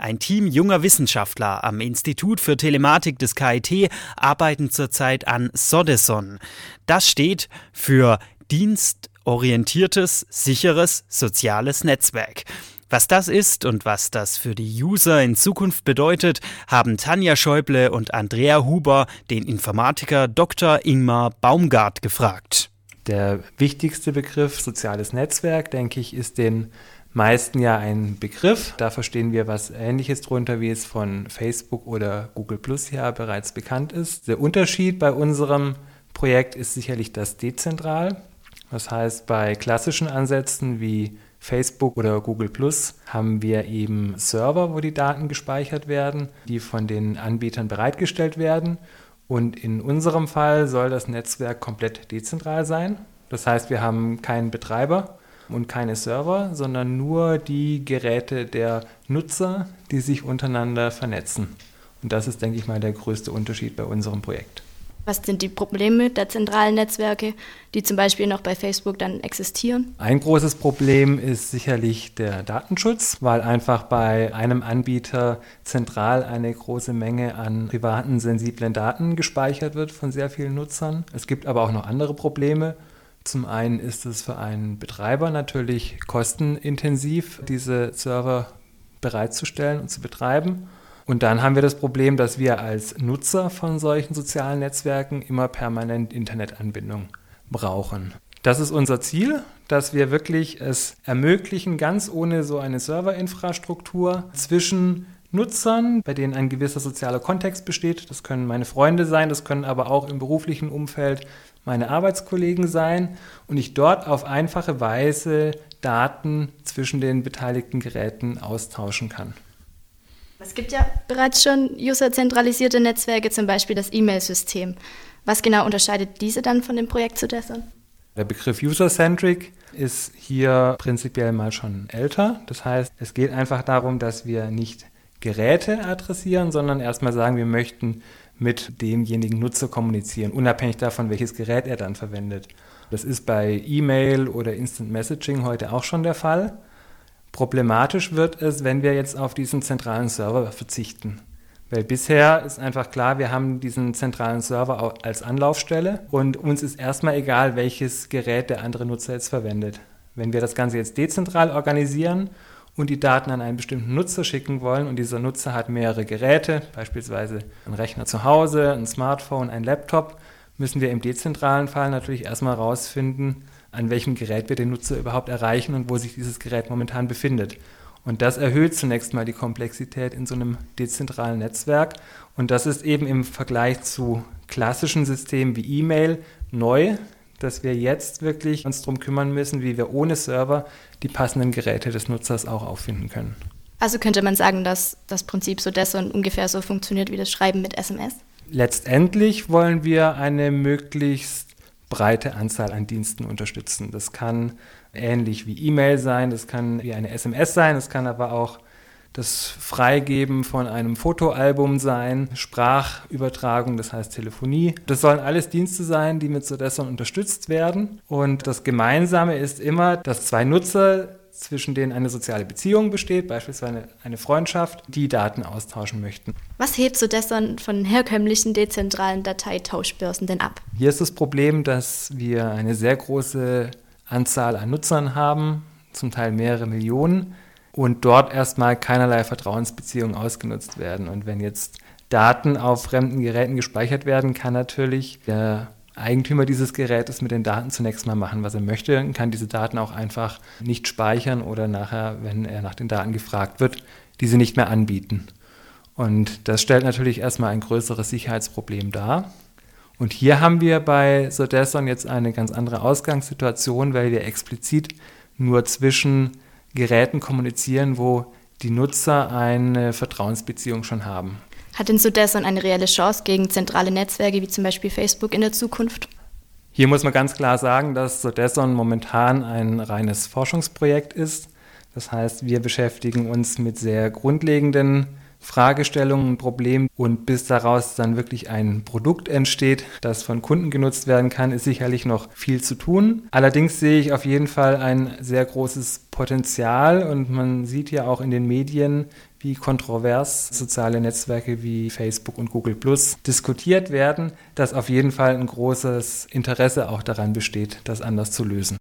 Ein Team junger Wissenschaftler am Institut für Telematik des KIT arbeiten zurzeit an Sodeson. Das steht für Dienstorientiertes, sicheres, soziales Netzwerk. Was das ist und was das für die User in Zukunft bedeutet, haben Tanja Schäuble und Andrea Huber den Informatiker Dr. Ingmar Baumgart gefragt. Der wichtigste Begriff soziales Netzwerk, denke ich, ist den meisten ja ein Begriff. Da verstehen wir was Ähnliches drunter, wie es von Facebook oder Google Plus ja bereits bekannt ist. Der Unterschied bei unserem Projekt ist sicherlich das dezentral. Das heißt, bei klassischen Ansätzen wie Facebook oder Google Plus haben wir eben Server, wo die Daten gespeichert werden, die von den Anbietern bereitgestellt werden. Und in unserem Fall soll das Netzwerk komplett dezentral sein. Das heißt, wir haben keinen Betreiber und keine Server, sondern nur die Geräte der Nutzer, die sich untereinander vernetzen. Und das ist, denke ich mal, der größte Unterschied bei unserem Projekt. Was sind die Probleme der zentralen Netzwerke, die zum Beispiel noch bei Facebook dann existieren? Ein großes Problem ist sicherlich der Datenschutz, weil einfach bei einem Anbieter zentral eine große Menge an privaten, sensiblen Daten gespeichert wird von sehr vielen Nutzern. Es gibt aber auch noch andere Probleme. Zum einen ist es für einen Betreiber natürlich kostenintensiv, diese Server bereitzustellen und zu betreiben. Und dann haben wir das Problem, dass wir als Nutzer von solchen sozialen Netzwerken immer permanent Internetanbindung brauchen. Das ist unser Ziel, dass wir wirklich es ermöglichen, ganz ohne so eine Serverinfrastruktur zwischen Nutzern, bei denen ein gewisser sozialer Kontext besteht. Das können meine Freunde sein, das können aber auch im beruflichen Umfeld meine Arbeitskollegen sein und ich dort auf einfache Weise Daten zwischen den beteiligten Geräten austauschen kann. Es gibt ja bereits schon userzentralisierte Netzwerke, zum Beispiel das E-Mail-System. Was genau unterscheidet diese dann von dem Projekt zu Desson? Der Begriff User-Centric ist hier prinzipiell mal schon älter. Das heißt, es geht einfach darum, dass wir nicht Geräte adressieren, sondern erstmal sagen, wir möchten mit demjenigen Nutzer kommunizieren, unabhängig davon, welches Gerät er dann verwendet. Das ist bei E-Mail oder Instant Messaging heute auch schon der Fall. Problematisch wird es, wenn wir jetzt auf diesen zentralen Server verzichten. Weil bisher ist einfach klar, wir haben diesen zentralen Server als Anlaufstelle und uns ist erstmal egal, welches Gerät der andere Nutzer jetzt verwendet. Wenn wir das Ganze jetzt dezentral organisieren und die Daten an einen bestimmten Nutzer schicken wollen und dieser Nutzer hat mehrere Geräte, beispielsweise einen Rechner zu Hause, ein Smartphone, ein Laptop, müssen wir im dezentralen Fall natürlich erstmal herausfinden, an welchem Gerät wir den Nutzer überhaupt erreichen und wo sich dieses Gerät momentan befindet. Und das erhöht zunächst mal die Komplexität in so einem dezentralen Netzwerk. Und das ist eben im Vergleich zu klassischen Systemen wie E-Mail neu, dass wir jetzt wirklich uns darum kümmern müssen, wie wir ohne Server die passenden Geräte des Nutzers auch auffinden können. Also könnte man sagen, dass das Prinzip so dessen ungefähr so funktioniert wie das Schreiben mit SMS? Letztendlich wollen wir eine möglichst breite Anzahl an Diensten unterstützen. Das kann ähnlich wie E-Mail sein, das kann wie eine SMS sein, das kann aber auch das Freigeben von einem Fotoalbum sein, Sprachübertragung, das heißt Telefonie. Das sollen alles Dienste sein, die mit Sodesson unterstützt werden. Und das Gemeinsame ist immer, dass zwei Nutzer zwischen denen eine soziale Beziehung besteht, beispielsweise eine Freundschaft, die Daten austauschen möchten. Was hebt so das dann von herkömmlichen dezentralen Dateitauschbörsen denn ab? Hier ist das Problem, dass wir eine sehr große Anzahl an Nutzern haben, zum Teil mehrere Millionen, und dort erstmal keinerlei Vertrauensbeziehungen ausgenutzt werden. Und wenn jetzt Daten auf fremden Geräten gespeichert werden, kann natürlich der Eigentümer dieses Gerätes mit den Daten zunächst mal machen, was er möchte und kann diese Daten auch einfach nicht speichern oder nachher, wenn er nach den Daten gefragt wird, diese nicht mehr anbieten. Und das stellt natürlich erstmal ein größeres Sicherheitsproblem dar. Und hier haben wir bei Sodesson jetzt eine ganz andere Ausgangssituation, weil wir explizit nur zwischen Geräten kommunizieren, wo die Nutzer eine Vertrauensbeziehung schon haben. Hat denn Sodesson eine reelle Chance gegen zentrale Netzwerke wie zum Beispiel Facebook in der Zukunft? Hier muss man ganz klar sagen, dass Sodesson momentan ein reines Forschungsprojekt ist. Das heißt, wir beschäftigen uns mit sehr grundlegenden Fragestellungen und Problemen und bis daraus dann wirklich ein Produkt entsteht, das von Kunden genutzt werden kann, ist sicherlich noch viel zu tun. Allerdings sehe ich auf jeden Fall ein sehr großes Potenzial und man sieht ja auch in den Medien, wie kontrovers soziale Netzwerke wie Facebook und Google Plus diskutiert werden, dass auf jeden Fall ein großes Interesse auch daran besteht, das anders zu lösen.